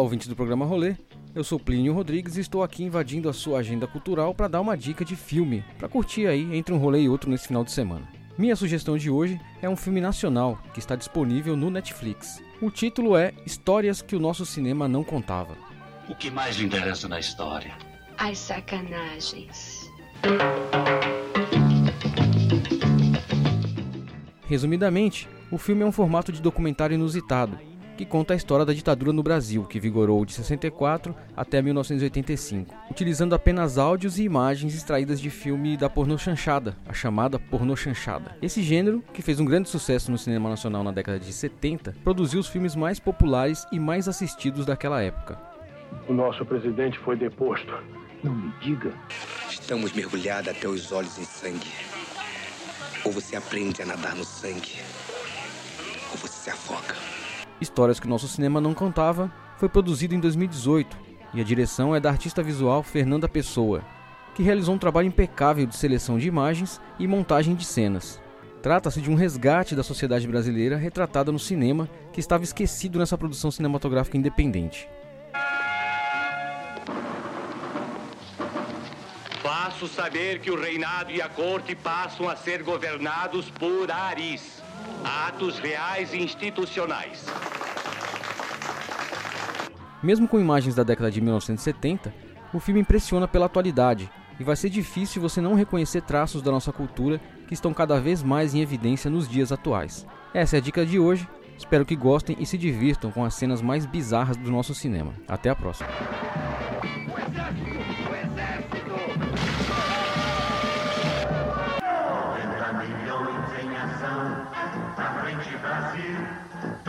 ouvintes do programa Rolê. Eu sou Plínio Rodrigues e estou aqui invadindo a sua agenda cultural para dar uma dica de filme, para curtir aí entre um rolê e outro nesse final de semana. Minha sugestão de hoje é um filme nacional que está disponível no Netflix. O título é Histórias que o nosso cinema não contava. O que mais lhe interessa na história? As sacanagens. Resumidamente, o filme é um formato de documentário inusitado, que conta a história da ditadura no Brasil, que vigorou de 64 até 1985, utilizando apenas áudios e imagens extraídas de filme da pornô chanchada, a chamada pornô chanchada. Esse gênero, que fez um grande sucesso no cinema nacional na década de 70, produziu os filmes mais populares e mais assistidos daquela época. O nosso presidente foi deposto. Não me diga. Estamos mergulhados até os olhos em sangue. Ou você aprende a nadar no sangue, ou você se afoga. Histórias que o nosso cinema não contava foi produzido em 2018 e a direção é da artista visual Fernanda Pessoa, que realizou um trabalho impecável de seleção de imagens e montagem de cenas. Trata-se de um resgate da sociedade brasileira retratada no cinema que estava esquecido nessa produção cinematográfica independente. Faço saber que o reinado e a corte passam a ser governados por Aris. Atos reais e institucionais. Mesmo com imagens da década de 1970, o filme impressiona pela atualidade e vai ser difícil você não reconhecer traços da nossa cultura que estão cada vez mais em evidência nos dias atuais. Essa é a dica de hoje. Espero que gostem e se divirtam com as cenas mais bizarras do nosso cinema. Até a próxima. em ação. Pra frente, Brasil.